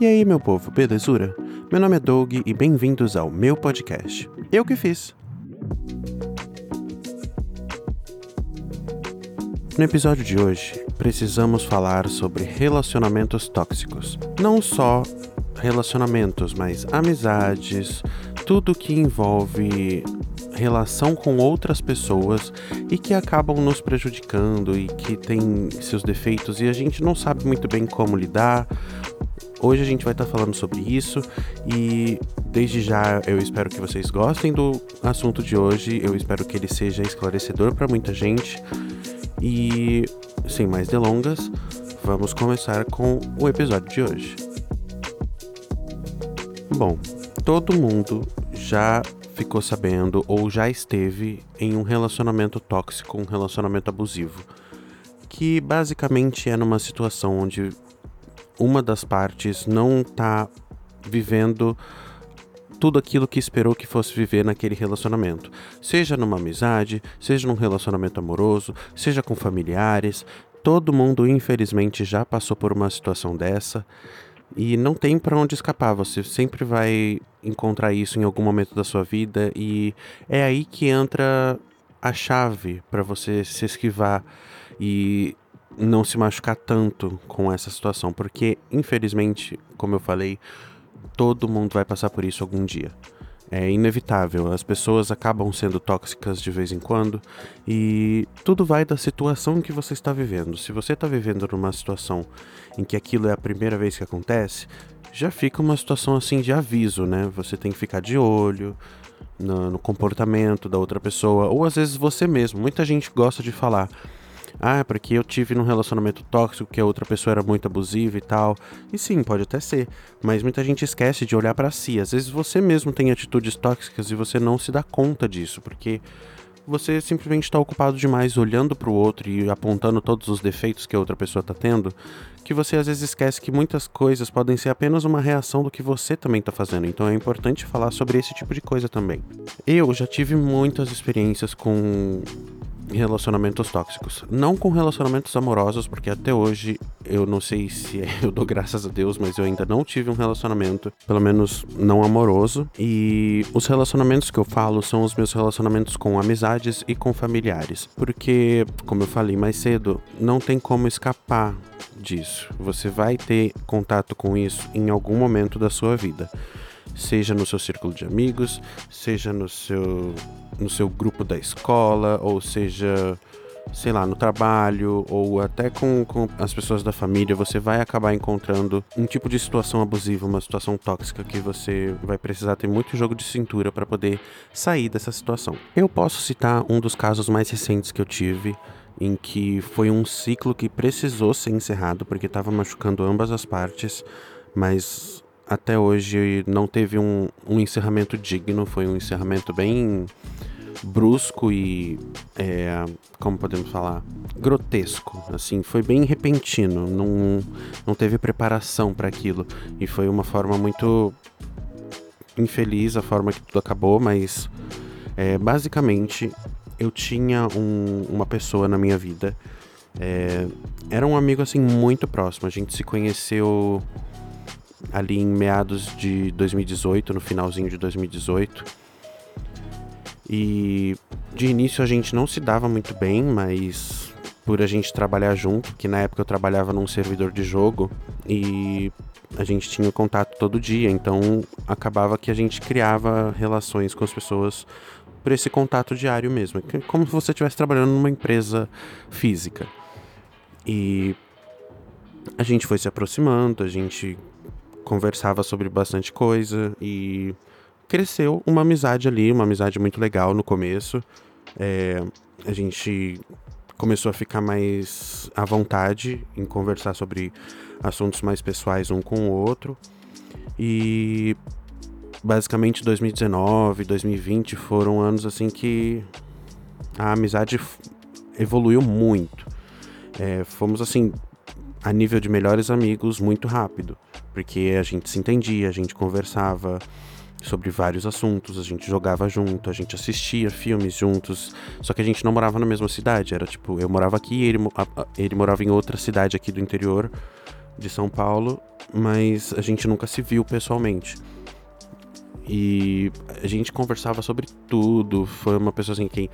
E aí, meu povo, belezura? Meu nome é Doug e bem-vindos ao meu podcast. Eu que fiz. No episódio de hoje, precisamos falar sobre relacionamentos tóxicos. Não só relacionamentos, mas amizades, tudo que envolve relação com outras pessoas e que acabam nos prejudicando e que tem seus defeitos e a gente não sabe muito bem como lidar. Hoje a gente vai estar falando sobre isso e desde já eu espero que vocês gostem do assunto de hoje. Eu espero que ele seja esclarecedor para muita gente. E sem mais delongas, vamos começar com o episódio de hoje. Bom, todo mundo já ficou sabendo ou já esteve em um relacionamento tóxico, um relacionamento abusivo, que basicamente é numa situação onde uma das partes não está vivendo tudo aquilo que esperou que fosse viver naquele relacionamento. Seja numa amizade, seja num relacionamento amoroso, seja com familiares. Todo mundo, infelizmente, já passou por uma situação dessa e não tem para onde escapar. Você sempre vai encontrar isso em algum momento da sua vida e é aí que entra a chave para você se esquivar e não se machucar tanto com essa situação, porque infelizmente, como eu falei, todo mundo vai passar por isso algum dia. É inevitável, as pessoas acabam sendo tóxicas de vez em quando e tudo vai da situação que você está vivendo. Se você está vivendo numa situação em que aquilo é a primeira vez que acontece, já fica uma situação assim de aviso, né? Você tem que ficar de olho no, no comportamento da outra pessoa, ou às vezes você mesmo. Muita gente gosta de falar ah, é porque eu tive num relacionamento tóxico que a outra pessoa era muito abusiva e tal. E sim, pode até ser, mas muita gente esquece de olhar para si. Às vezes você mesmo tem atitudes tóxicas e você não se dá conta disso, porque você simplesmente está ocupado demais olhando para o outro e apontando todos os defeitos que a outra pessoa está tendo, que você às vezes esquece que muitas coisas podem ser apenas uma reação do que você também está fazendo. Então é importante falar sobre esse tipo de coisa também. Eu já tive muitas experiências com relacionamentos tóxicos. Não com relacionamentos amorosos, porque até hoje eu não sei se é, eu dou graças a Deus, mas eu ainda não tive um relacionamento, pelo menos não amoroso. E os relacionamentos que eu falo são os meus relacionamentos com amizades e com familiares. Porque, como eu falei mais cedo, não tem como escapar disso. Você vai ter contato com isso em algum momento da sua vida seja no seu círculo de amigos, seja no seu, no seu grupo da escola, ou seja, sei lá, no trabalho, ou até com, com as pessoas da família, você vai acabar encontrando um tipo de situação abusiva, uma situação tóxica que você vai precisar ter muito jogo de cintura para poder sair dessa situação. Eu posso citar um dos casos mais recentes que eu tive em que foi um ciclo que precisou ser encerrado porque estava machucando ambas as partes, mas até hoje não teve um, um encerramento digno, foi um encerramento bem brusco e é, como podemos falar grotesco assim foi bem repentino não, não teve preparação para aquilo. E foi uma forma muito infeliz a forma que tudo acabou mas é, basicamente eu tinha um, uma pessoa na minha vida é, era um amigo assim muito próximo a gente se conheceu ali em meados de 2018, no finalzinho de 2018. E de início a gente não se dava muito bem, mas por a gente trabalhar junto, que na época eu trabalhava num servidor de jogo e a gente tinha contato todo dia, então acabava que a gente criava relações com as pessoas por esse contato diário mesmo, como se você estivesse trabalhando numa empresa física. E a gente foi se aproximando, a gente conversava sobre bastante coisa e cresceu uma amizade ali, uma amizade muito legal no começo. É, a gente começou a ficar mais à vontade em conversar sobre assuntos mais pessoais um com o outro. E basicamente 2019, 2020 foram anos assim que a amizade evoluiu muito. É, fomos assim a nível de melhores amigos muito rápido porque a gente se entendia, a gente conversava sobre vários assuntos, a gente jogava junto, a gente assistia filmes juntos, só que a gente não morava na mesma cidade, era tipo, eu morava aqui, ele, ele morava em outra cidade aqui do interior de São Paulo, mas a gente nunca se viu pessoalmente. E a gente conversava sobre tudo. Foi uma pessoa assim que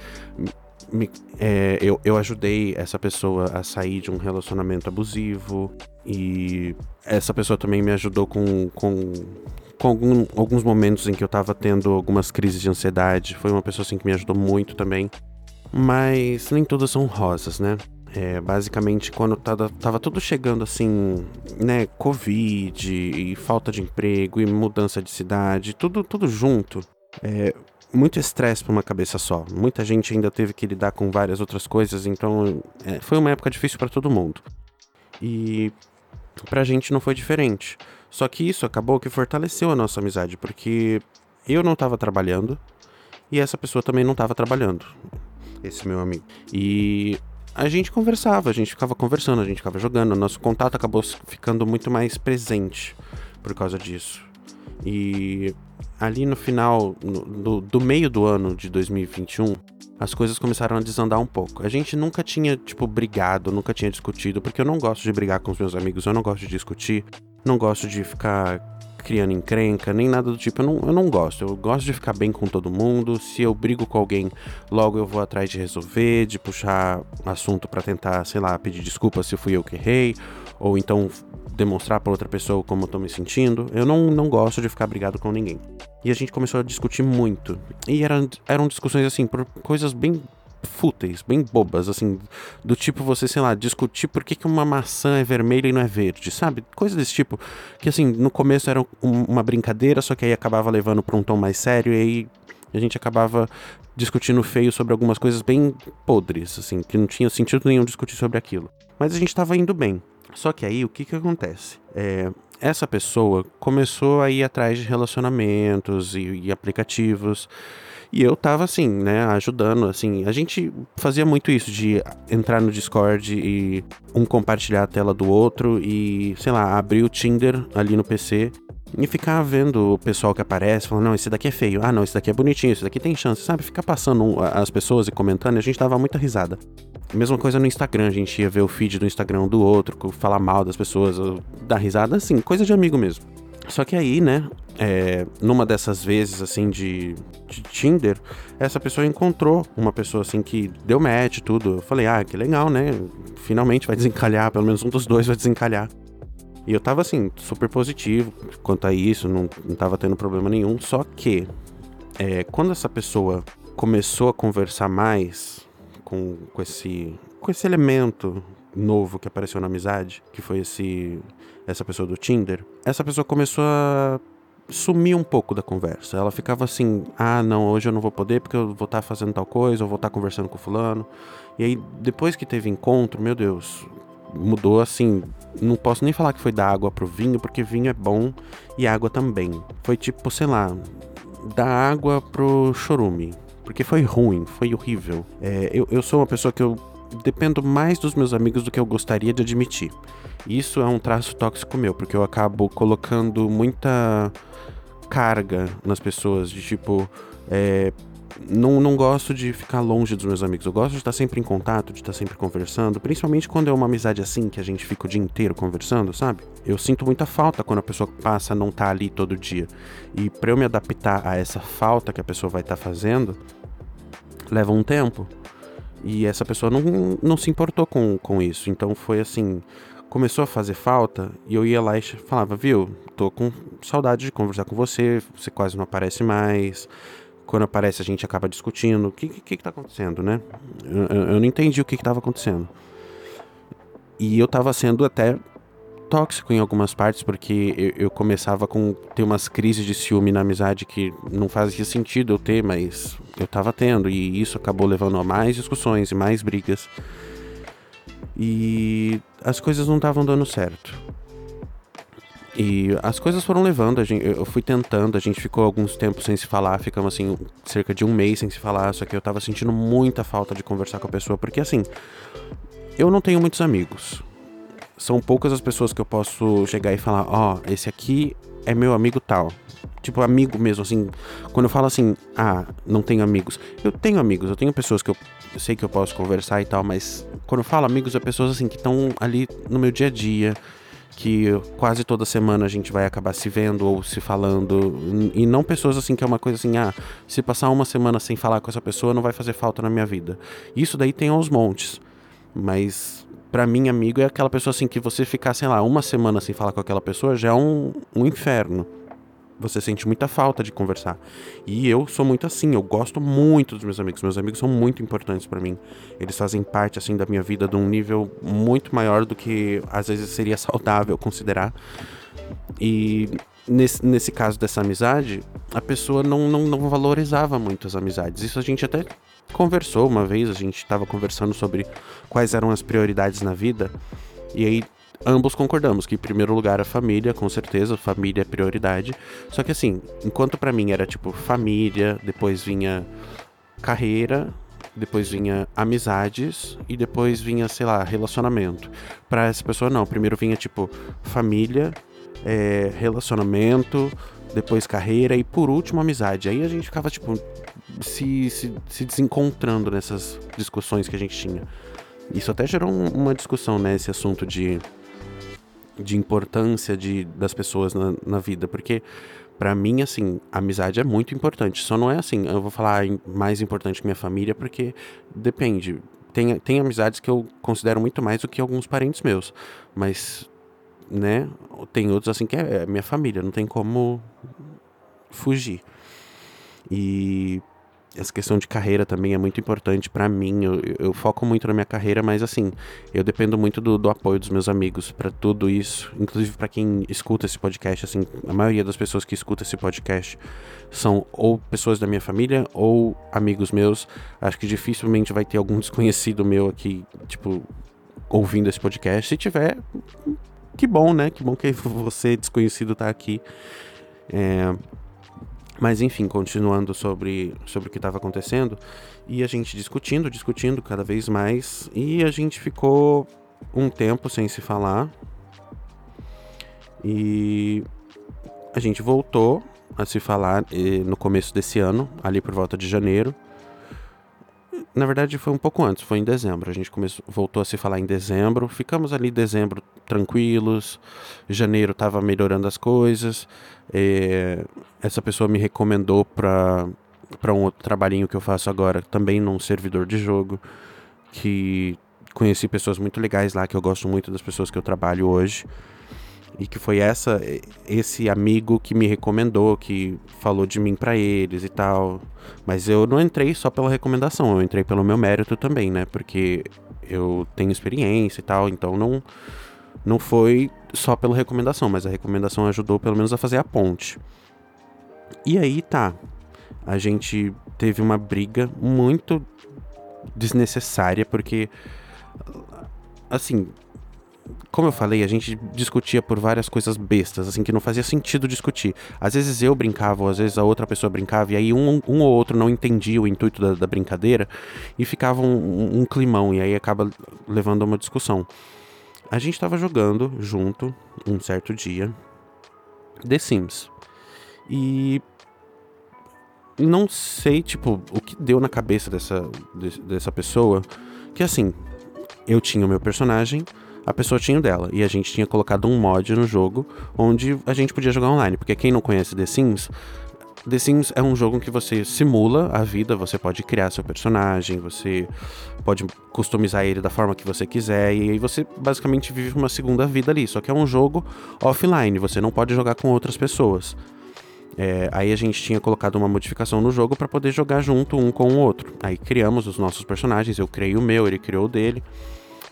me, é, eu, eu ajudei essa pessoa a sair de um relacionamento abusivo. E essa pessoa também me ajudou com, com, com algum, alguns momentos em que eu tava tendo algumas crises de ansiedade. Foi uma pessoa assim que me ajudou muito também. Mas nem todas são rosas, né? É, basicamente, quando tava, tava tudo chegando assim, né? Covid e falta de emprego e mudança de cidade, tudo, tudo junto. É, muito estresse para uma cabeça só. Muita gente ainda teve que lidar com várias outras coisas, então é, foi uma época difícil para todo mundo. E pra gente não foi diferente. Só que isso acabou que fortaleceu a nossa amizade, porque eu não estava trabalhando e essa pessoa também não estava trabalhando. Esse meu amigo. E a gente conversava, a gente ficava conversando, a gente ficava jogando, nosso contato acabou ficando muito mais presente por causa disso. E ali no final, no, do, do meio do ano de 2021, as coisas começaram a desandar um pouco. A gente nunca tinha, tipo, brigado, nunca tinha discutido, porque eu não gosto de brigar com os meus amigos, eu não gosto de discutir, não gosto de ficar criando encrenca, nem nada do tipo. Eu não, eu não gosto. Eu gosto de ficar bem com todo mundo. Se eu brigo com alguém, logo eu vou atrás de resolver, de puxar assunto para tentar, sei lá, pedir desculpa se fui eu que errei, ou então demonstrar para outra pessoa como eu tô me sentindo. Eu não, não gosto de ficar brigado com ninguém. E a gente começou a discutir muito. E eram, eram discussões assim, por coisas bem fúteis, bem bobas, assim, do tipo você, sei lá, discutir por que, que uma maçã é vermelha e não é verde, sabe? Coisa desse tipo, que assim, no começo era um, uma brincadeira, só que aí acabava levando para um tom mais sério e aí a gente acabava discutindo feio sobre algumas coisas bem podres, assim, que não tinha sentido nenhum discutir sobre aquilo. Mas a gente estava indo bem. Só que aí o que que acontece? É, essa pessoa começou a ir atrás de relacionamentos e, e aplicativos. E eu tava assim, né, ajudando, assim. A gente fazia muito isso de entrar no Discord e um compartilhar a tela do outro e, sei lá, abrir o Tinder ali no PC e ficar vendo o pessoal que aparece, falando, não, esse daqui é feio, ah, não, esse daqui é bonitinho, esse daqui tem chance, sabe? Ficar passando as pessoas e comentando, a gente dava muita risada. Mesma coisa no Instagram, a gente ia ver o feed do Instagram do outro, falar mal das pessoas, dar risada, assim, coisa de amigo mesmo. Só que aí, né, é, numa dessas vezes, assim, de, de, Tinder, essa pessoa encontrou uma pessoa, assim, que deu match tudo. Eu falei, ah, que legal, né? Finalmente vai desencalhar, pelo menos um dos dois vai desencalhar. E eu tava assim, super positivo quanto a isso, não, não tava tendo problema nenhum. Só que, é, quando essa pessoa começou a conversar mais com, com, esse, com esse elemento novo que apareceu na amizade, que foi esse essa pessoa do Tinder, essa pessoa começou a sumir um pouco da conversa. Ela ficava assim: ah, não, hoje eu não vou poder porque eu vou estar tá fazendo tal coisa, eu vou estar tá conversando com fulano. E aí, depois que teve encontro, meu Deus, mudou assim. Não posso nem falar que foi da água pro vinho, porque vinho é bom e água também. Foi tipo, sei lá, da água pro chorume. Porque foi ruim, foi horrível. É, eu, eu sou uma pessoa que eu dependo mais dos meus amigos do que eu gostaria de admitir. Isso é um traço tóxico meu, porque eu acabo colocando muita carga nas pessoas, de tipo, é, não, não gosto de ficar longe dos meus amigos. Eu gosto de estar sempre em contato, de estar sempre conversando. Principalmente quando é uma amizade assim, que a gente fica o dia inteiro conversando, sabe? Eu sinto muita falta quando a pessoa passa a não estar tá ali todo dia. E para eu me adaptar a essa falta que a pessoa vai estar tá fazendo, leva um tempo. E essa pessoa não, não se importou com, com isso. Então foi assim. Começou a fazer falta e eu ia lá e falava, viu, tô com saudade de conversar com você, você quase não aparece mais quando aparece a gente acaba discutindo. O que, que, que tá acontecendo, né? Eu, eu, não entendi o que estava acontecendo. E eu tava sendo até tóxico em algumas partes, porque eu, eu, começava com ter umas crises de ciúme na amizade que não fazia sentido eu ter, mas eu tava tendo. E isso acabou levando a mais discussões e mais brigas. E as coisas não estavam dando certo. E as coisas foram levando, gente, eu fui tentando, a gente ficou alguns tempos sem se falar, ficamos assim, cerca de um mês sem se falar, só que eu tava sentindo muita falta de conversar com a pessoa, porque assim, eu não tenho muitos amigos. São poucas as pessoas que eu posso chegar e falar, ó, oh, esse aqui é meu amigo tal. Tipo, amigo mesmo, assim. Quando eu falo assim, ah, não tenho amigos. Eu tenho amigos, eu tenho pessoas que eu, eu sei que eu posso conversar e tal, mas quando eu falo amigos, é pessoas assim que estão ali no meu dia a dia que quase toda semana a gente vai acabar se vendo ou se falando. E não pessoas assim que é uma coisa assim, ah, se passar uma semana sem falar com essa pessoa não vai fazer falta na minha vida. Isso daí tem aos montes. Mas para mim, amigo, é aquela pessoa assim que você ficar, sei lá, uma semana sem falar com aquela pessoa já é um, um inferno você sente muita falta de conversar. E eu sou muito assim, eu gosto muito dos meus amigos. Meus amigos são muito importantes para mim. Eles fazem parte assim da minha vida de um nível muito maior do que às vezes seria saudável considerar. E nesse, nesse caso dessa amizade, a pessoa não, não, não valorizava muito as amizades. Isso a gente até conversou uma vez, a gente estava conversando sobre quais eram as prioridades na vida. E aí ambos concordamos que em primeiro lugar a família, com certeza, família é prioridade. Só que assim, enquanto para mim era tipo família, depois vinha carreira, depois vinha amizades e depois vinha, sei lá, relacionamento. Para essa pessoa não, primeiro vinha tipo família, é, relacionamento, depois carreira e por último amizade. Aí a gente ficava tipo se, se, se desencontrando nessas discussões que a gente tinha. Isso até gerou uma discussão, né? Esse assunto de de importância de, das pessoas na, na vida, porque para mim, assim, amizade é muito importante. Só não é assim, eu vou falar mais importante que minha família, porque depende. Tem, tem amizades que eu considero muito mais do que alguns parentes meus. Mas, né, tem outros assim que é, é minha família, não tem como fugir. E essa questão de carreira também é muito importante para mim. Eu, eu, foco muito na minha carreira, mas assim, eu dependo muito do, do apoio dos meus amigos para tudo isso. Inclusive para quem escuta esse podcast, assim, a maioria das pessoas que escuta esse podcast são ou pessoas da minha família ou amigos meus. Acho que dificilmente vai ter algum desconhecido meu aqui, tipo, ouvindo esse podcast. Se tiver, que bom, né? Que bom que você desconhecido tá aqui. É, mas enfim, continuando sobre, sobre o que estava acontecendo, e a gente discutindo, discutindo cada vez mais, e a gente ficou um tempo sem se falar. E a gente voltou a se falar no começo desse ano, ali por volta de janeiro. Na verdade, foi um pouco antes, foi em dezembro. A gente começou, voltou a se falar em dezembro. Ficamos ali em dezembro tranquilos. Janeiro estava melhorando as coisas. É, essa pessoa me recomendou para para um outro trabalhinho que eu faço agora, também num servidor de jogo, que conheci pessoas muito legais lá, que eu gosto muito das pessoas que eu trabalho hoje. E que foi essa esse amigo que me recomendou, que falou de mim para eles e tal. Mas eu não entrei só pela recomendação, eu entrei pelo meu mérito também, né? Porque eu tenho experiência e tal, então não não foi só pela recomendação, mas a recomendação ajudou pelo menos a fazer a ponte. E aí tá, a gente teve uma briga muito desnecessária, porque assim, como eu falei, a gente discutia por várias coisas bestas, assim, que não fazia sentido discutir. Às vezes eu brincava, ou às vezes a outra pessoa brincava, e aí um, um ou outro não entendia o intuito da, da brincadeira, e ficava um, um, climão, e aí acaba levando a uma discussão. A gente estava jogando junto, um certo dia, The Sims. E não sei, tipo, o que deu na cabeça dessa, dessa pessoa, que assim, eu tinha o meu personagem, a pessoa tinha o dela. E a gente tinha colocado um mod no jogo onde a gente podia jogar online. Porque quem não conhece The Sims, The Sims é um jogo em que você simula a vida, você pode criar seu personagem, você pode customizar ele da forma que você quiser, e aí você basicamente vive uma segunda vida ali. Só que é um jogo offline, você não pode jogar com outras pessoas. É, aí a gente tinha colocado uma modificação no jogo para poder jogar junto um com o outro. Aí criamos os nossos personagens, eu criei o meu, ele criou o dele,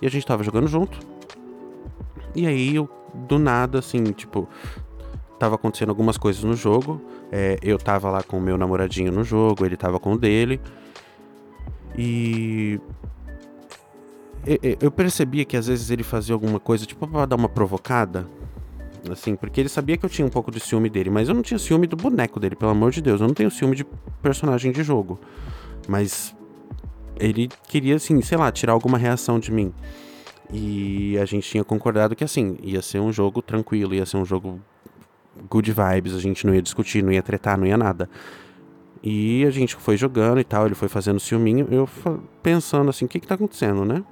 e a gente tava jogando junto. E aí, eu, do nada, assim, tipo, tava acontecendo algumas coisas no jogo. É, eu tava lá com o meu namoradinho no jogo, ele tava com o dele. E. Eu percebia que às vezes ele fazia alguma coisa, tipo, pra dar uma provocada. Assim, porque ele sabia que eu tinha um pouco de ciúme dele, mas eu não tinha ciúme do boneco dele, pelo amor de Deus. Eu não tenho ciúme de personagem de jogo. Mas ele queria, assim, sei lá, tirar alguma reação de mim. E a gente tinha concordado que assim, ia ser um jogo tranquilo, ia ser um jogo good vibes, a gente não ia discutir, não ia tretar, não ia nada. E a gente foi jogando e tal, ele foi fazendo ciúminho, eu pensando assim, o que que tá acontecendo, né?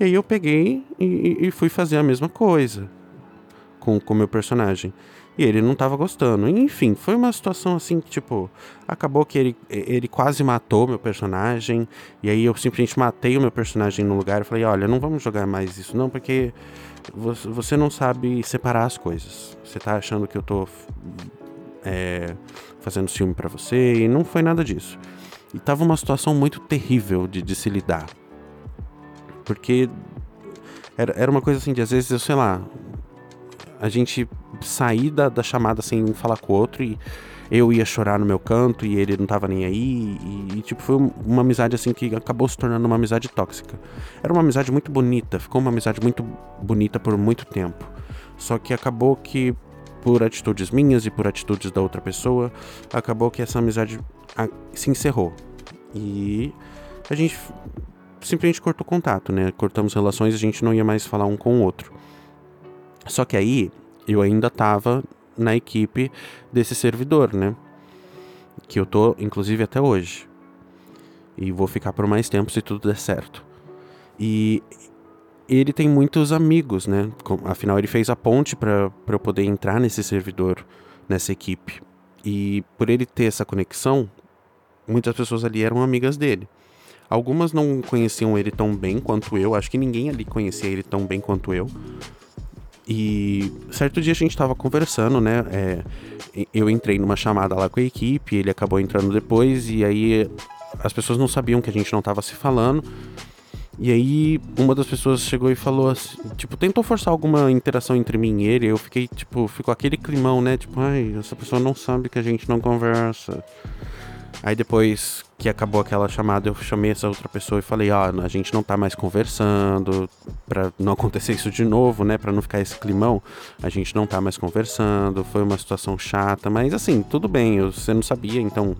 E aí eu peguei e, e fui fazer a mesma coisa. com o meu personagem. E ele não tava gostando. Enfim, foi uma situação assim que, tipo, acabou que ele, ele quase matou meu personagem. E aí eu simplesmente matei o meu personagem no lugar e falei: olha, não vamos jogar mais isso, não, porque você não sabe separar as coisas. Você tá achando que eu tô é, fazendo ciúme para você e não foi nada disso. E tava uma situação muito terrível de, de se lidar. Porque era, era uma coisa assim de às vezes, eu sei lá, a gente sair da, da chamada sem um falar com o outro e eu ia chorar no meu canto e ele não tava nem aí. E, e, tipo, foi uma amizade assim que acabou se tornando uma amizade tóxica. Era uma amizade muito bonita, ficou uma amizade muito bonita por muito tempo. Só que acabou que, por atitudes minhas e por atitudes da outra pessoa, acabou que essa amizade se encerrou. E a gente simplesmente cortou contato, né? Cortamos relações, a gente não ia mais falar um com o outro. Só que aí eu ainda estava na equipe desse servidor, né? Que eu tô, inclusive, até hoje. E vou ficar por mais tempo se tudo der certo. E ele tem muitos amigos, né? Afinal, ele fez a ponte para eu poder entrar nesse servidor, nessa equipe. E por ele ter essa conexão, muitas pessoas ali eram amigas dele. Algumas não conheciam ele tão bem quanto eu, acho que ninguém ali conhecia ele tão bem quanto eu. E certo dia a gente tava conversando, né? É, eu entrei numa chamada lá com a equipe, ele acabou entrando depois, e aí as pessoas não sabiam que a gente não tava se falando. E aí uma das pessoas chegou e falou assim, tipo, tentou forçar alguma interação entre mim e ele. Eu fiquei, tipo, ficou aquele climão, né? Tipo, ai, essa pessoa não sabe que a gente não conversa. Aí depois que acabou aquela chamada, eu chamei essa outra pessoa e falei, ó, oh, a gente não tá mais conversando, para não acontecer isso de novo, né, para não ficar esse climão, a gente não tá mais conversando, foi uma situação chata, mas assim, tudo bem, você não sabia, então,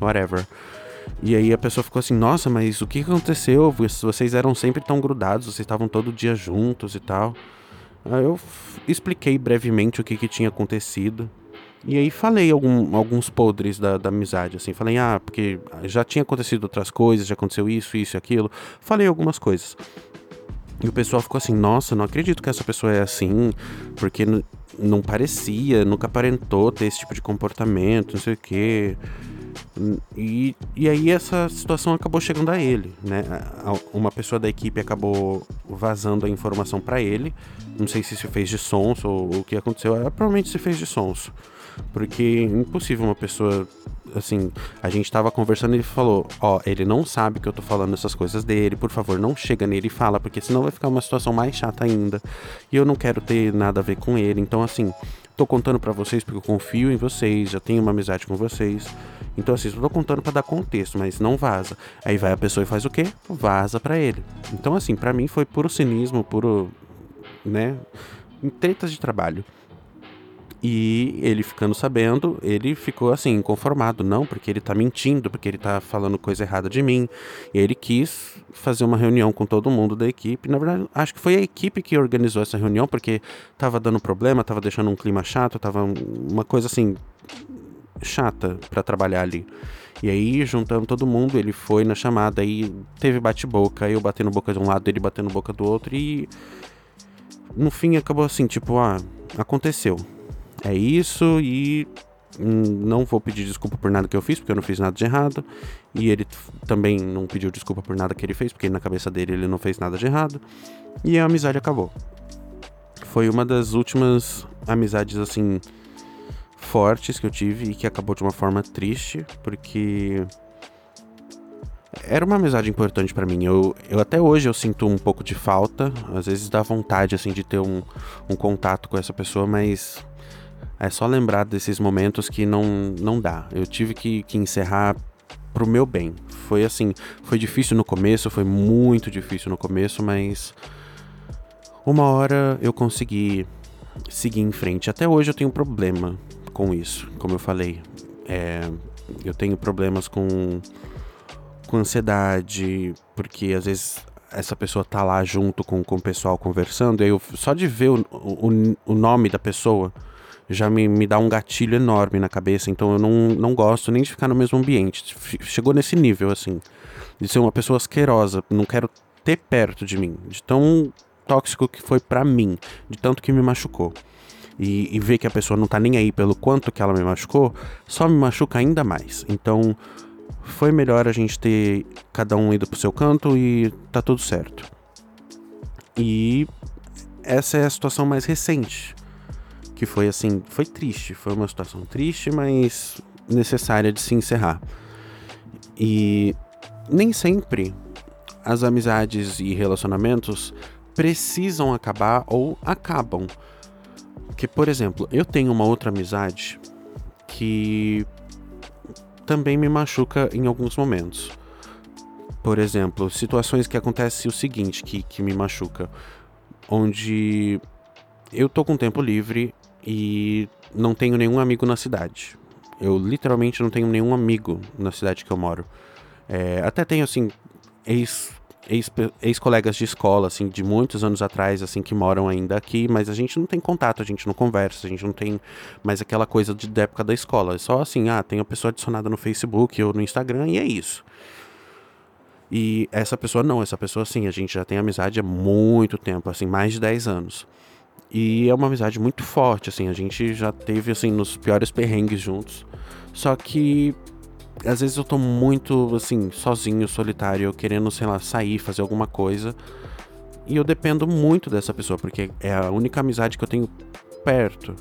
whatever. E aí a pessoa ficou assim, nossa, mas o que aconteceu? Vocês eram sempre tão grudados, vocês estavam todo dia juntos e tal. Aí eu expliquei brevemente o que, que tinha acontecido. E aí falei algum, alguns podres da, da amizade, assim. Falei, ah, porque já tinha acontecido outras coisas, já aconteceu isso, isso e aquilo. Falei algumas coisas. E o pessoal ficou assim, nossa, não acredito que essa pessoa é assim, porque não parecia, nunca aparentou ter esse tipo de comportamento, não sei o quê. E, e aí essa situação acabou chegando a ele, né? Uma pessoa da equipe acabou vazando a informação para ele. Não sei se se fez de sonso ou o que aconteceu. É, provavelmente se fez de sonso. Porque é impossível uma pessoa assim, a gente tava conversando e ele falou, ó, ele não sabe que eu tô falando essas coisas dele, por favor, não chega nele e fala, porque senão vai ficar uma situação mais chata ainda. E eu não quero ter nada a ver com ele. Então, assim, tô contando para vocês porque eu confio em vocês, já tenho uma amizade com vocês. Então, assim, eu tô contando para dar contexto, mas não vaza. Aí vai a pessoa e faz o quê? Vaza para ele. Então, assim, para mim foi puro cinismo, puro, né, tretas de trabalho. E ele ficando sabendo, ele ficou assim, inconformado. Não, porque ele tá mentindo, porque ele tá falando coisa errada de mim. Ele quis fazer uma reunião com todo mundo da equipe. Na verdade, acho que foi a equipe que organizou essa reunião, porque tava dando problema, tava deixando um clima chato, tava uma coisa assim, chata para trabalhar ali. E aí, juntando todo mundo, ele foi na chamada e teve bate-boca, eu batendo boca de um lado, ele batendo boca do outro e no fim acabou assim, tipo, ah, aconteceu é isso e não vou pedir desculpa por nada que eu fiz, porque eu não fiz nada de errado. E ele também não pediu desculpa por nada que ele fez, porque na cabeça dele ele não fez nada de errado. E a amizade acabou. Foi uma das últimas amizades assim fortes que eu tive e que acabou de uma forma triste, porque era uma amizade importante para mim. Eu, eu até hoje eu sinto um pouco de falta, às vezes dá vontade assim de ter um, um contato com essa pessoa, mas é só lembrar desses momentos que não, não dá. Eu tive que, que encerrar pro meu bem. Foi assim, foi difícil no começo, foi muito difícil no começo, mas uma hora eu consegui seguir em frente. Até hoje eu tenho problema com isso, como eu falei. É, eu tenho problemas com, com ansiedade, porque às vezes essa pessoa tá lá junto com, com o pessoal conversando, e eu, só de ver o, o, o nome da pessoa já me, me dá um gatilho enorme na cabeça, então eu não, não gosto nem de ficar no mesmo ambiente. Chegou nesse nível, assim, de ser uma pessoa asquerosa, não quero ter perto de mim, de tão tóxico que foi para mim, de tanto que me machucou. e, e ver que a pessoa não tá nem aí pelo quanto que ela me machucou, só me machuca ainda mais. Então, foi melhor a gente ter cada um ido pro seu canto e tá tudo certo. E essa é a situação mais recente, que foi assim, foi triste, foi uma situação triste, mas necessária de se encerrar. E nem sempre as amizades e relacionamentos precisam acabar ou acabam. Que, por exemplo, eu tenho uma outra amizade que também me machuca em alguns momentos. Por exemplo, situações que acontecem o seguinte, que, que me machuca. Onde eu tô com tempo livre e não tenho nenhum amigo na cidade. Eu literalmente não tenho nenhum amigo na cidade que eu moro. É, até tenho, assim, ex ex-colegas de escola, assim, de muitos anos atrás, assim, que moram ainda aqui, mas a gente não tem contato, a gente não conversa, a gente não tem mais aquela coisa de, da época da escola. É só assim, ah, tem a pessoa adicionada no Facebook ou no Instagram e é isso. E essa pessoa não, essa pessoa sim, a gente já tem amizade há muito tempo, assim, mais de 10 anos. E é uma amizade muito forte, assim, a gente já teve, assim, nos piores perrengues juntos. Só que às vezes eu tô muito, assim, sozinho, solitário, querendo, sei lá, sair, fazer alguma coisa. E eu dependo muito dessa pessoa, porque é a única amizade que eu tenho perto.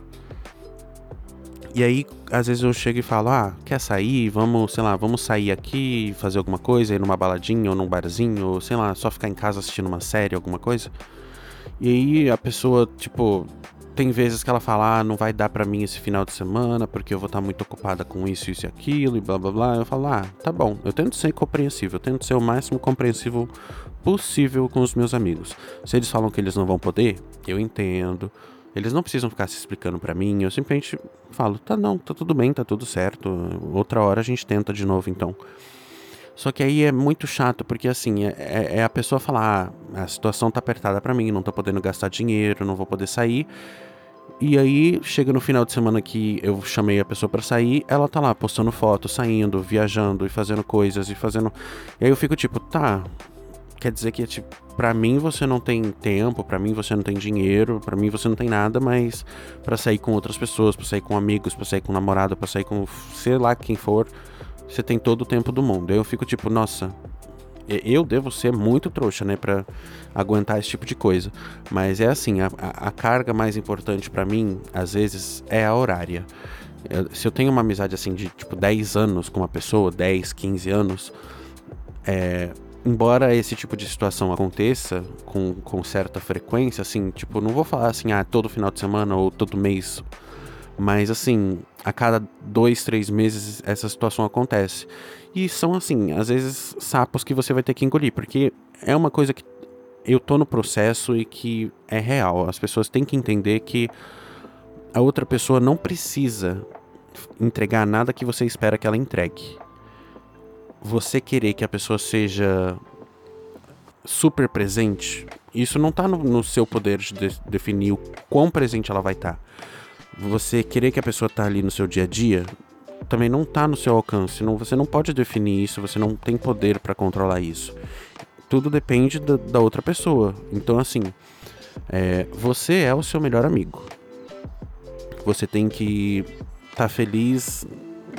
E aí, às vezes eu chego e falo: Ah, quer sair? Vamos, sei lá, vamos sair aqui, fazer alguma coisa, ir numa baladinha ou num barzinho, ou sei lá, só ficar em casa assistindo uma série, alguma coisa. E aí a pessoa, tipo, tem vezes que ela fala, ah, não vai dar para mim esse final de semana porque eu vou estar tá muito ocupada com isso, isso e aquilo e blá blá blá. Eu falo, ah, tá bom, eu tento ser compreensível, eu tento ser o máximo compreensível possível com os meus amigos. Se eles falam que eles não vão poder, eu entendo. Eles não precisam ficar se explicando para mim, eu simplesmente falo, tá não, tá tudo bem, tá tudo certo. Outra hora a gente tenta de novo então. Só que aí é muito chato, porque assim, é, é, é a pessoa falar, ah, a situação tá apertada para mim, não tô podendo gastar dinheiro, não vou poder sair. E aí, chega no final de semana que eu chamei a pessoa para sair, ela tá lá postando foto, saindo, viajando e fazendo coisas e fazendo. E aí eu fico tipo, tá. Quer dizer que tipo, para mim você não tem tempo, para mim você não tem dinheiro, para mim você não tem nada, mas para sair com outras pessoas, para sair com amigos, para sair com namorado, para sair com sei lá quem for, você tem todo o tempo do mundo. Eu fico tipo, nossa, eu devo ser muito trouxa, né, para aguentar esse tipo de coisa. Mas é assim, a, a carga mais importante para mim, às vezes, é a horária. Eu, se eu tenho uma amizade assim de tipo 10 anos com uma pessoa, 10, 15 anos, é, embora esse tipo de situação aconteça com, com certa frequência, assim, tipo, não vou falar assim, ah, todo final de semana ou todo mês, mas assim, a cada dois, três meses essa situação acontece. E são assim, às vezes sapos que você vai ter que engolir, porque é uma coisa que eu tô no processo e que é real. As pessoas têm que entender que a outra pessoa não precisa entregar nada que você espera que ela entregue. Você querer que a pessoa seja super presente, isso não tá no, no seu poder de, de definir o quão presente ela vai estar. Tá. Você querer que a pessoa tá ali no seu dia a dia, também não está no seu alcance. Não, você não pode definir isso, você não tem poder para controlar isso. Tudo depende da, da outra pessoa. Então, assim, é, você é o seu melhor amigo. Você tem que estar tá feliz,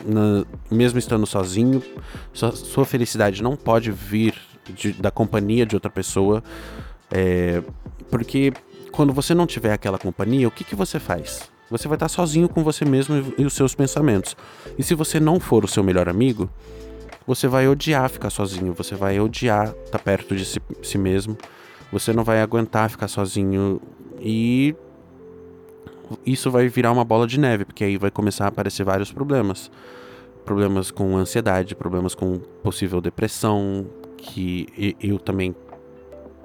na, mesmo estando sozinho. Sua, sua, felicidade não pode vir de, da companhia de outra pessoa. É, porque quando você não tiver aquela companhia, o que, que você faz? Você vai estar sozinho com você mesmo e os seus pensamentos. E se você não for o seu melhor amigo, você vai odiar ficar sozinho, você vai odiar estar perto de si, si mesmo, você não vai aguentar ficar sozinho e isso vai virar uma bola de neve, porque aí vai começar a aparecer vários problemas. Problemas com ansiedade, problemas com possível depressão, que eu também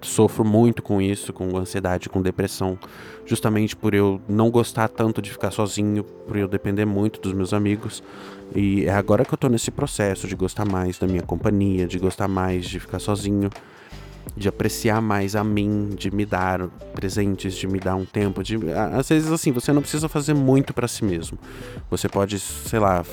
sofro muito com isso, com ansiedade, com depressão, justamente por eu não gostar tanto de ficar sozinho, por eu depender muito dos meus amigos. E é agora que eu tô nesse processo de gostar mais da minha companhia, de gostar mais de ficar sozinho, de apreciar mais a mim, de me dar presentes, de me dar um tempo, de às vezes assim, você não precisa fazer muito para si mesmo. Você pode, sei lá,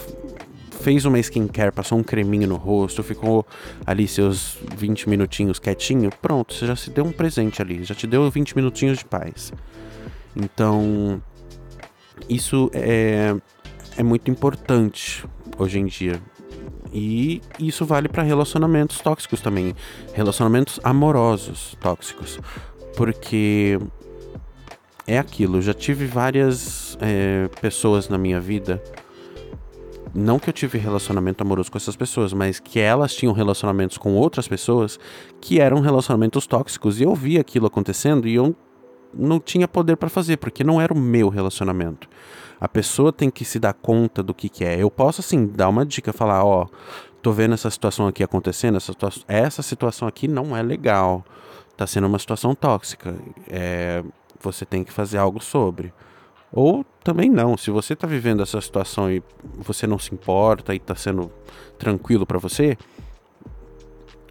fez uma skincare, passou um creminho no rosto, ficou ali seus 20 minutinhos quietinho, pronto, você já se deu um presente ali, já te deu 20 minutinhos de paz. Então, Isso é, é muito importante hoje em dia. E isso vale para relacionamentos tóxicos também, relacionamentos amorosos tóxicos, porque é aquilo. Já tive várias é, pessoas na minha vida, não que eu tive relacionamento amoroso com essas pessoas, mas que elas tinham relacionamentos com outras pessoas que eram relacionamentos tóxicos e eu via aquilo acontecendo e eu não tinha poder para fazer porque não era o meu relacionamento. A pessoa tem que se dar conta do que, que é. Eu posso, assim, dar uma dica, falar: ó, tô vendo essa situação aqui acontecendo, essa, situa essa situação aqui não é legal. Tá sendo uma situação tóxica. É, você tem que fazer algo sobre. Ou também não, se você tá vivendo essa situação e você não se importa e tá sendo tranquilo para você,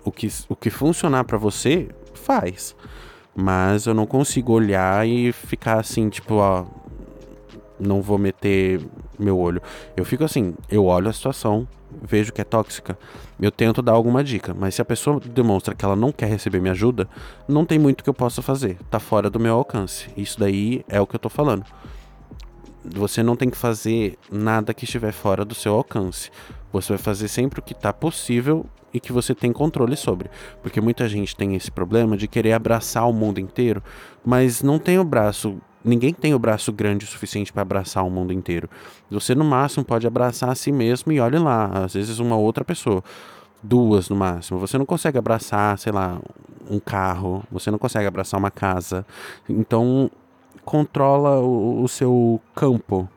o que, o que funcionar para você, faz. Mas eu não consigo olhar e ficar assim, tipo, ó, não vou meter meu olho. Eu fico assim, eu olho a situação, vejo que é tóxica, eu tento dar alguma dica, mas se a pessoa demonstra que ela não quer receber minha ajuda, não tem muito que eu possa fazer, tá fora do meu alcance. Isso daí é o que eu tô falando. Você não tem que fazer nada que estiver fora do seu alcance. Você vai fazer sempre o que está possível e que você tem controle sobre. Porque muita gente tem esse problema de querer abraçar o mundo inteiro, mas não tem o braço Ninguém tem o braço grande o suficiente para abraçar o mundo inteiro. Você, no máximo, pode abraçar a si mesmo e olhe lá, às vezes uma outra pessoa. Duas no máximo. Você não consegue abraçar, sei lá, um carro, você não consegue abraçar uma casa. Então, controla o, o seu campo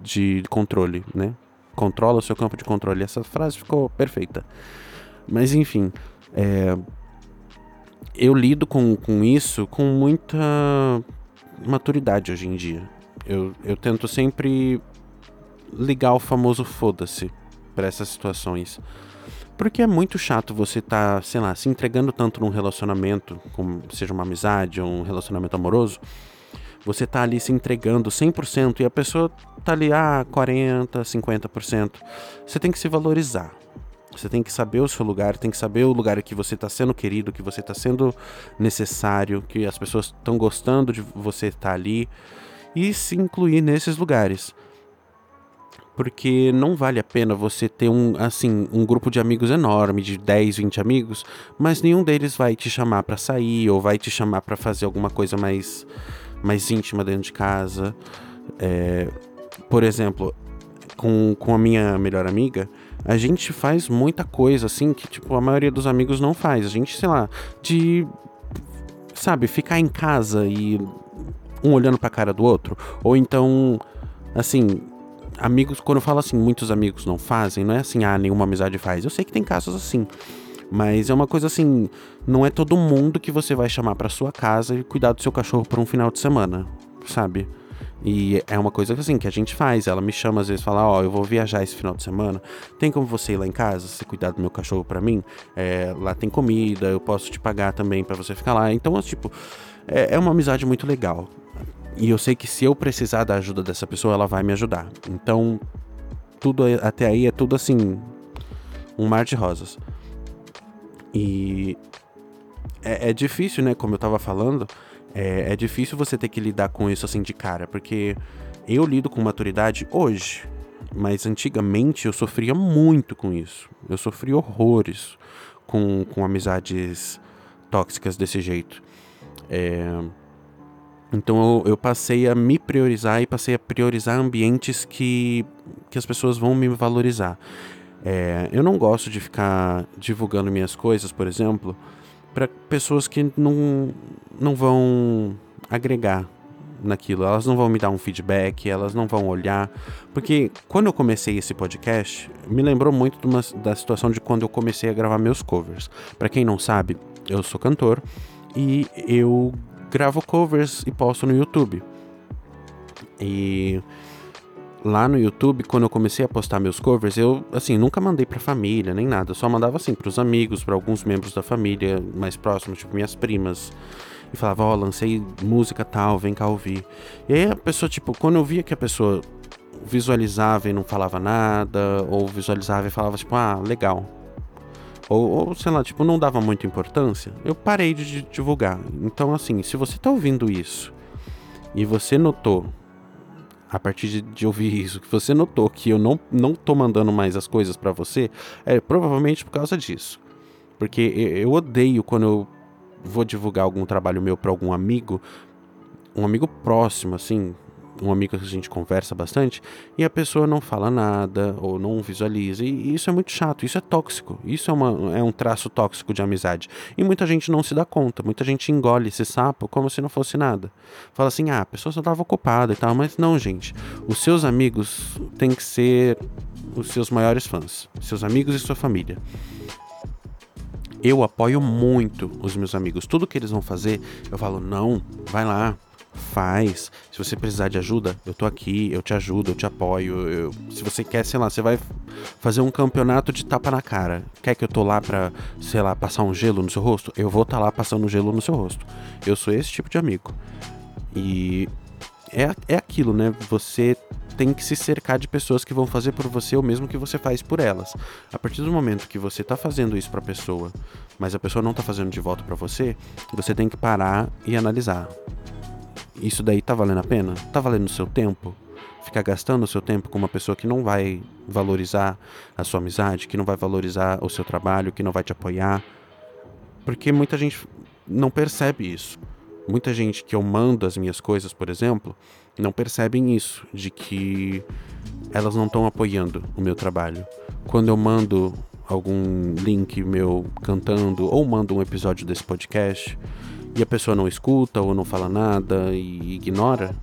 de controle, né? Controla o seu campo de controle. Essa frase ficou perfeita. Mas, enfim, é, eu lido com, com isso com muita maturidade hoje em dia. Eu, eu tento sempre ligar o famoso foda-se para essas situações. Porque é muito chato você tá, sei lá, se entregando tanto num relacionamento, como seja uma amizade ou um relacionamento amoroso, você tá ali se entregando 100% e a pessoa tá ali, ah, 40, 50%. Você tem que se valorizar. Você tem que saber o seu lugar, tem que saber o lugar que você está sendo querido, que você está sendo necessário, que as pessoas estão gostando de você estar tá ali e se incluir nesses lugares. Porque não vale a pena você ter um, assim, um grupo de amigos enorme, de 10, 20 amigos, mas nenhum deles vai te chamar para sair ou vai te chamar para fazer alguma coisa mais, mais íntima dentro de casa. É, por exemplo, com, com a minha melhor amiga, a gente faz muita coisa assim que, tipo, a maioria dos amigos não faz. A gente, sei lá, de. Sabe, ficar em casa e um olhando pra cara do outro. Ou então, assim, amigos, quando eu falo assim, muitos amigos não fazem, não é assim, ah, nenhuma amizade faz. Eu sei que tem casos assim. Mas é uma coisa assim, não é todo mundo que você vai chamar para sua casa e cuidar do seu cachorro por um final de semana, sabe? E é uma coisa assim que a gente faz. Ela me chama às vezes fala: Ó, oh, eu vou viajar esse final de semana. Tem como você ir lá em casa, se cuidar do meu cachorro para mim? É, lá tem comida, eu posso te pagar também para você ficar lá. Então, tipo, é, é uma amizade muito legal. E eu sei que se eu precisar da ajuda dessa pessoa, ela vai me ajudar. Então, tudo até aí é tudo assim, um mar de rosas. E é, é difícil, né? Como eu tava falando, é, é difícil você ter que lidar com isso assim de cara, porque eu lido com maturidade hoje, mas antigamente eu sofria muito com isso. Eu sofri horrores com, com amizades tóxicas desse jeito. É... Então eu, eu, passei a me priorizar e passei a priorizar ambientes que, que as pessoas vão me valorizar. É... eu não gosto de ficar divulgando minhas coisas, por exemplo, para pessoas que não, não vão agregar naquilo, elas não vão me dar um feedback, elas não vão olhar, porque quando eu comecei esse podcast, me lembrou muito uma, da situação de quando eu comecei a gravar meus covers. Para quem não sabe, eu sou cantor e eu gravo covers e posto no YouTube. E lá no YouTube, quando eu comecei a postar meus covers, eu, assim, nunca mandei pra família, nem nada. Eu só mandava, assim, pros amigos, para alguns membros da família mais próximos, tipo minhas primas. E falava, ó, oh, lancei música tal, vem cá ouvir. E aí a pessoa, tipo, quando eu via que a pessoa visualizava e não falava nada, ou visualizava e falava, tipo, ah, legal. Ou, ou sei lá, tipo, não dava muita importância, eu parei de divulgar. Então, assim, se você tá ouvindo isso e você notou a partir de, de, ouvir isso, que você notou que eu não, não tô mandando mais as coisas para você, é provavelmente por causa disso. Porque eu, odeio quando eu vou divulgar algum trabalho meu para algum amigo, um amigo próximo, assim, um amigo que a gente conversa bastante, e a pessoa não fala nada ou não visualiza. E isso é muito chato, isso é tóxico. Isso é, uma, é um traço tóxico de amizade. E muita gente não se dá conta, muita gente engole esse sapo como se não fosse nada. Fala assim, ah, a pessoa só estava ocupada e tal, mas não, gente. Os seus amigos têm que ser os seus maiores fãs, seus amigos e sua família. Eu apoio muito os meus amigos. Tudo que eles vão fazer, eu falo, não, vai lá, faz. Se você precisar de ajuda, eu tô aqui, eu te ajudo, eu te apoio. Eu... se você quer, sei lá, você vai fazer um campeonato de tapa na cara. Quer que eu tô lá pra, sei lá, passar um gelo no seu rosto? Eu vou estar tá lá passando gelo no seu rosto. Eu sou esse tipo de amigo. E é, é aquilo, né? Você tem que se cercar de pessoas que vão fazer por você o mesmo que você faz por elas. A partir do momento que você tá fazendo isso pra pessoa, mas a pessoa não tá fazendo de volta para você, você tem que parar e analisar isso daí tá valendo a pena? Tá valendo o seu tempo? Ficar gastando o seu tempo com uma pessoa que não vai valorizar a sua amizade, que não vai valorizar o seu trabalho, que não vai te apoiar. Porque muita gente não percebe isso. Muita gente que eu mando as minhas coisas, por exemplo, não percebem isso, de que elas não estão apoiando o meu trabalho. Quando eu mando algum link meu cantando ou mando um episódio desse podcast, e a pessoa não escuta ou não fala nada e ignora,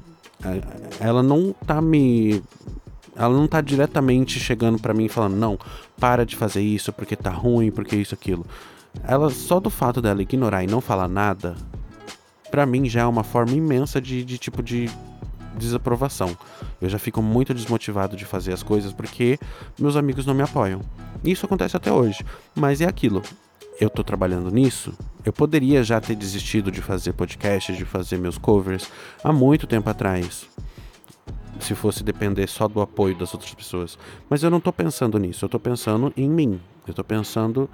é, ela não tá me ela não tá diretamente chegando para mim falando, não, para de fazer isso porque tá ruim, porque isso, aquilo. Ela, só do fato dela ignorar e não falar nada, para mim já é uma forma imensa de, de tipo de desaprovação. Eu já fico muito desmotivado de fazer as coisas porque meus amigos não me apoiam. Isso acontece até hoje. Mas é aquilo eu tô trabalhando nisso, eu poderia já ter desistido de fazer podcast, de fazer meus covers há muito tempo atrás. Se fosse depender só do apoio das outras pessoas. Mas eu não tô pensando nisso, eu tô pensando em mim. Eu tô pensando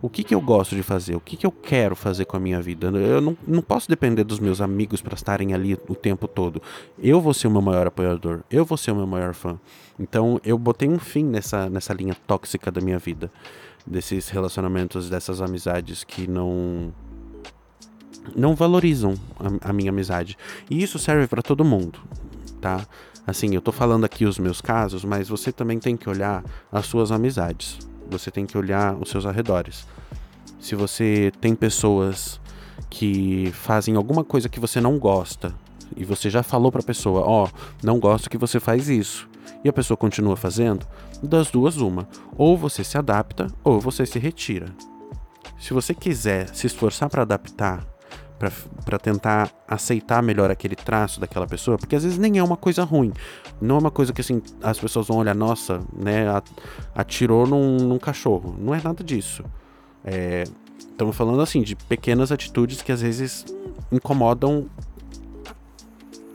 o que, que eu gosto de fazer, o que, que eu quero fazer com a minha vida. Eu não, não posso depender dos meus amigos para estarem ali o tempo todo. Eu vou ser o meu maior apoiador, eu vou ser o meu maior fã. Então eu botei um fim nessa, nessa linha tóxica da minha vida desses relacionamentos, dessas amizades que não não valorizam a, a minha amizade. E isso serve para todo mundo, tá? Assim, eu tô falando aqui os meus casos, mas você também tem que olhar as suas amizades. Você tem que olhar os seus arredores. Se você tem pessoas que fazem alguma coisa que você não gosta e você já falou para a pessoa, ó, oh, não gosto que você faz isso e a pessoa continua fazendo, das duas, uma. Ou você se adapta ou você se retira. Se você quiser se esforçar para adaptar, para tentar aceitar melhor aquele traço daquela pessoa, porque às vezes nem é uma coisa ruim. Não é uma coisa que assim as pessoas vão olhar, nossa, né, atirou num, num cachorro. Não é nada disso. Estamos é, falando assim de pequenas atitudes que às vezes incomodam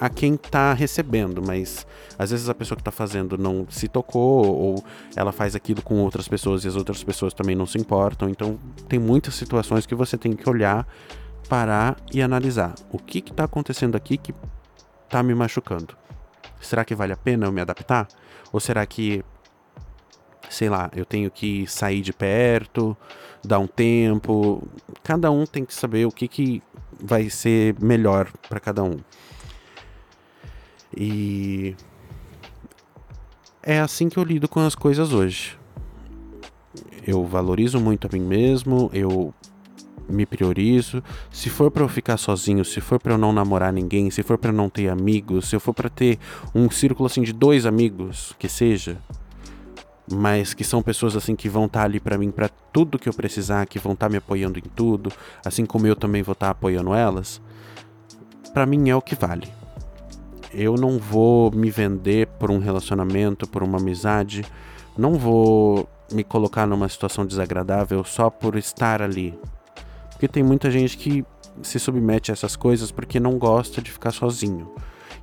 a quem está recebendo, mas às vezes a pessoa que está fazendo não se tocou ou ela faz aquilo com outras pessoas e as outras pessoas também não se importam. Então tem muitas situações que você tem que olhar, parar e analisar o que está acontecendo aqui que está me machucando. Será que vale a pena eu me adaptar? Ou será que sei lá, eu tenho que sair de perto, dar um tempo. Cada um tem que saber o que, que vai ser melhor para cada um. E é assim que eu lido com as coisas hoje. Eu valorizo muito a mim mesmo, eu me priorizo. Se for para eu ficar sozinho, se for para eu não namorar ninguém, se for para eu não ter amigos, se eu for para ter um círculo assim de dois amigos, que seja, mas que são pessoas assim que vão estar tá ali para mim para tudo que eu precisar, que vão estar tá me apoiando em tudo, assim como eu também vou estar tá apoiando elas. Para mim é o que vale eu não vou me vender por um relacionamento, por uma amizade, não vou me colocar numa situação desagradável só por estar ali. Porque tem muita gente que se submete a essas coisas porque não gosta de ficar sozinho.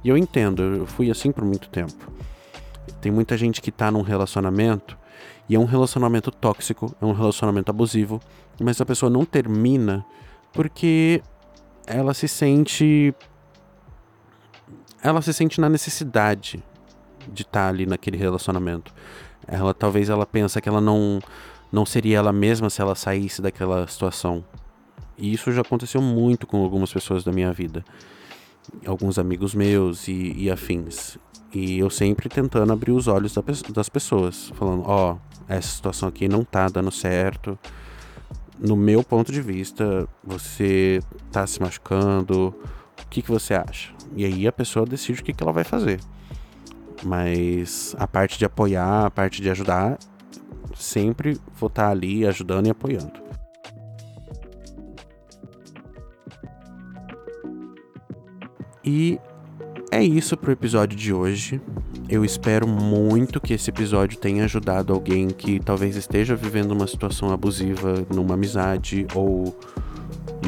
E eu entendo, eu fui assim por muito tempo. Tem muita gente que tá num relacionamento e é um relacionamento tóxico, é um relacionamento abusivo, mas a pessoa não termina porque ela se sente ela se sente na necessidade de estar tá ali naquele relacionamento. Ela talvez ela pensa que ela não não seria ela mesma se ela saísse daquela situação. E isso já aconteceu muito com algumas pessoas da minha vida. Alguns amigos meus e, e afins. E eu sempre tentando abrir os olhos das pessoas, falando: Ó, oh, essa situação aqui não tá dando certo. No meu ponto de vista, você tá se machucando. O que, que você acha? E aí a pessoa decide o que, que ela vai fazer. Mas a parte de apoiar, a parte de ajudar, sempre vou estar tá ali ajudando e apoiando. E é isso pro episódio de hoje. Eu espero muito que esse episódio tenha ajudado alguém que talvez esteja vivendo uma situação abusiva numa amizade ou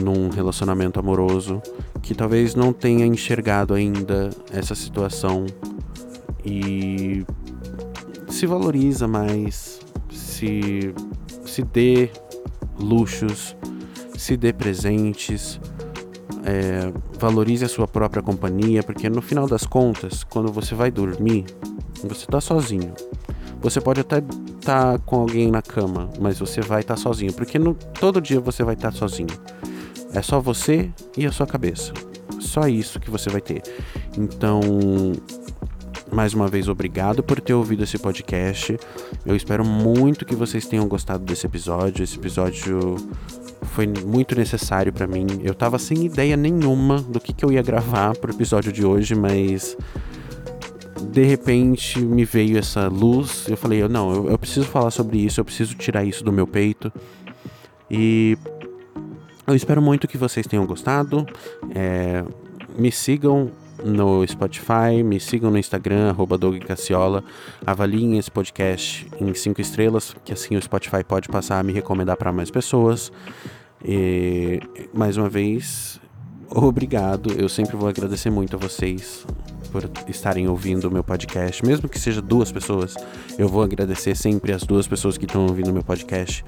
num relacionamento amoroso, que talvez não tenha enxergado ainda essa situação e se valoriza mais, se se dê luxos, se dê presentes, é, valorize a sua própria companhia, porque no final das contas, quando você vai dormir, você está sozinho. Você pode até estar tá com alguém na cama, mas você vai estar tá sozinho, porque no, todo dia você vai estar tá sozinho. É só você e a sua cabeça. Só isso que você vai ter. Então, mais uma vez, obrigado por ter ouvido esse podcast. Eu espero muito que vocês tenham gostado desse episódio. Esse episódio foi muito necessário para mim. Eu tava sem ideia nenhuma do que, que eu ia gravar pro episódio de hoje, mas de repente me veio essa luz. Eu falei, não, eu, eu preciso falar sobre isso, eu preciso tirar isso do meu peito. E eu espero muito que vocês tenham gostado. É, me sigam no Spotify, me sigam no Instagram, arroba Cassiola. Avaliem esse podcast em 5 estrelas, que assim o Spotify pode passar a me recomendar para mais pessoas. E mais uma vez, obrigado. Eu sempre vou agradecer muito a vocês por estarem ouvindo o meu podcast, mesmo que seja duas pessoas. Eu vou agradecer sempre as duas pessoas que estão ouvindo o meu podcast.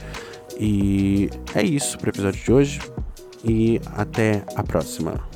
E é isso para o episódio de hoje. E até a próxima.